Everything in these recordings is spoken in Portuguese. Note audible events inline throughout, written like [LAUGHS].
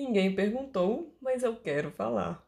Ninguém perguntou, mas eu quero falar.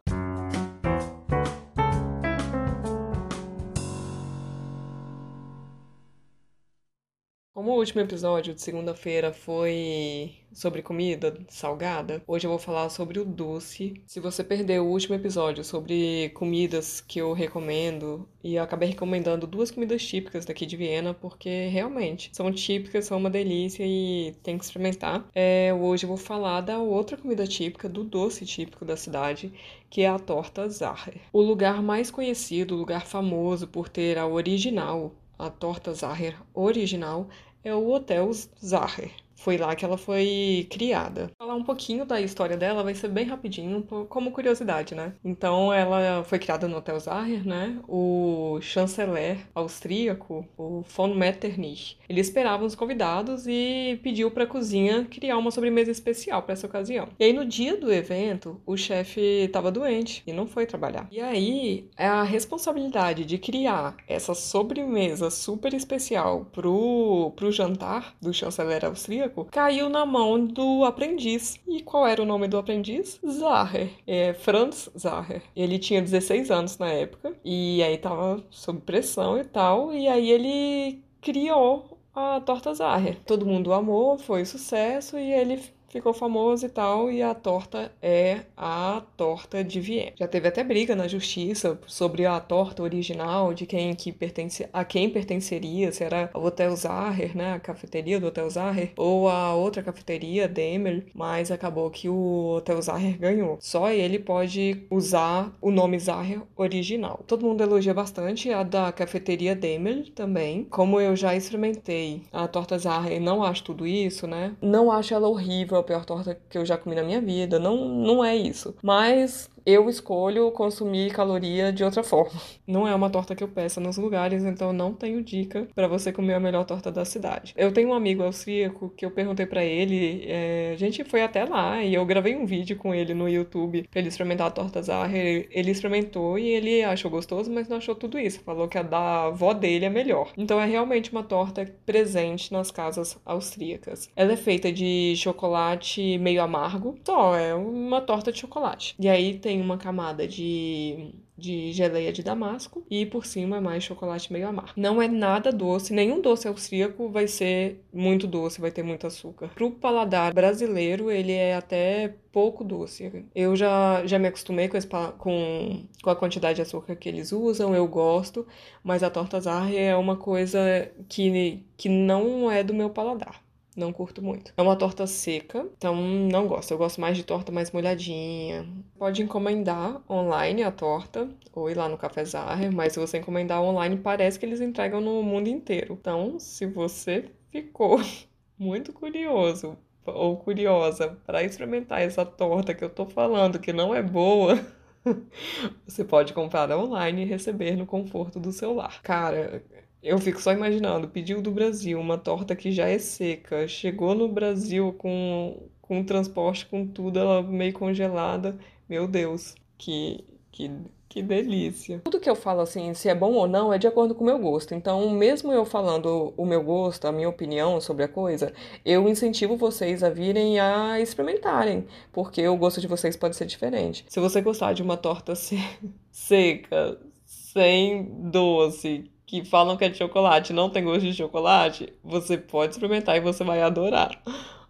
Como o último episódio de segunda-feira foi sobre comida salgada, hoje eu vou falar sobre o doce. Se você perdeu o último episódio sobre comidas que eu recomendo, e eu acabei recomendando duas comidas típicas daqui de Viena, porque realmente são típicas, são uma delícia e tem que experimentar. É, hoje eu vou falar da outra comida típica, do doce típico da cidade, que é a torta Zacher. O lugar mais conhecido, o lugar famoso por ter a original a torta Zacher original é o Hotel Zacher. Foi lá que ela foi criada. Falar um pouquinho da história dela vai ser bem rapidinho, como curiosidade, né? Então, ela foi criada no Hotel Zacher, né? O chanceler austríaco, o von Metternich, ele esperava os convidados e pediu para a cozinha criar uma sobremesa especial para essa ocasião. E aí, no dia do evento, o chefe estava doente e não foi trabalhar. E aí, a responsabilidade de criar essa sobremesa super especial pro, pro jantar do chanceler austríaco caiu na mão do aprendiz. E qual era o nome do aprendiz? Zaher. É, Franz Zaher. Ele tinha 16 anos na época e aí tava sob pressão e tal. E aí ele criou a torta Zaher. Todo mundo amou, foi sucesso e ele ficou famoso e tal, e a torta é a torta de Viena. Já teve até briga na justiça sobre a torta original, de quem que pertence, a quem pertenceria, se era o Hotel Zaher, né, a cafeteria do Hotel Zaher, ou a outra cafeteria, Demel, mas acabou que o Hotel Zaher ganhou. Só ele pode usar o nome Zaher original. Todo mundo elogia bastante a da cafeteria Demel também. Como eu já experimentei a torta Zaher e não acho tudo isso, né, não acho ela horrível, a pior torta que eu já comi na minha vida. Não, não é isso. Mas eu escolho consumir caloria de outra forma. [LAUGHS] Não é uma torta que eu peço nos lugares, então não tenho dica para você comer a melhor torta da cidade. Eu tenho um amigo austríaco que eu perguntei para ele, é, a gente foi até lá e eu gravei um vídeo com ele no YouTube pra ele experimentar a torta Zaher. Ele experimentou e ele achou gostoso, mas não achou tudo isso. Falou que a da avó dele é melhor. Então é realmente uma torta presente nas casas austríacas. Ela é feita de chocolate meio amargo, só é uma torta de chocolate. E aí tem tem uma camada de, de geleia de damasco e por cima é mais chocolate meio amargo. Não é nada doce, nenhum doce austríaco vai ser muito doce, vai ter muito açúcar. Pro paladar brasileiro, ele é até pouco doce. Eu já, já me acostumei com, esse, com, com a quantidade de açúcar que eles usam, eu gosto, mas a torta Zarre é uma coisa que, que não é do meu paladar. Não curto muito. É uma torta seca, então não gosto. Eu gosto mais de torta mais molhadinha. Pode encomendar online a torta, ou ir lá no Café Zahra, mas se você encomendar online, parece que eles entregam no mundo inteiro. Então, se você ficou [LAUGHS] muito curioso ou curiosa para experimentar essa torta que eu tô falando que não é boa, [LAUGHS] você pode comprar online e receber no conforto do seu lar. Cara, eu fico só imaginando, pediu do Brasil uma torta que já é seca, chegou no Brasil com, com transporte, com tudo, ela meio congelada. Meu Deus, que, que, que delícia. Tudo que eu falo assim, se é bom ou não, é de acordo com o meu gosto. Então, mesmo eu falando o meu gosto, a minha opinião sobre a coisa, eu incentivo vocês a virem a experimentarem, porque o gosto de vocês pode ser diferente. Se você gostar de uma torta [LAUGHS] seca, sem doce, que falam que é de chocolate não tem gosto de chocolate, você pode experimentar e você vai adorar.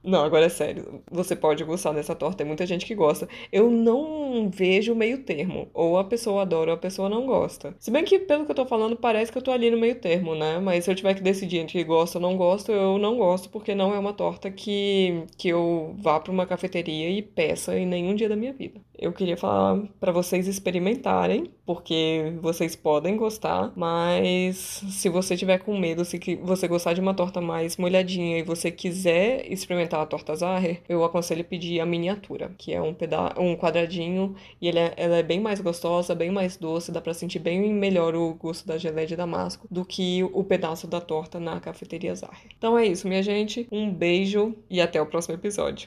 Não, agora é sério. Você pode gostar dessa torta, tem muita gente que gosta. Eu não vejo meio termo. Ou a pessoa adora ou a pessoa não gosta. Se bem que, pelo que eu tô falando, parece que eu tô ali no meio termo, né? Mas se eu tiver que decidir entre gosto ou não gosto, eu não gosto, porque não é uma torta que, que eu vá pra uma cafeteria e peça em nenhum dia da minha vida. Eu queria falar para vocês experimentarem, porque vocês podem gostar, mas se você tiver com medo, se você gostar de uma torta mais molhadinha e você quiser experimentar a torta Zaher, eu aconselho pedir a miniatura, que é um, peda um quadradinho e é, ela é bem mais gostosa, bem mais doce, dá pra sentir bem melhor o gosto da geleia de damasco do que o pedaço da torta na cafeteria Zaher. Então é isso, minha gente. Um beijo e até o próximo episódio.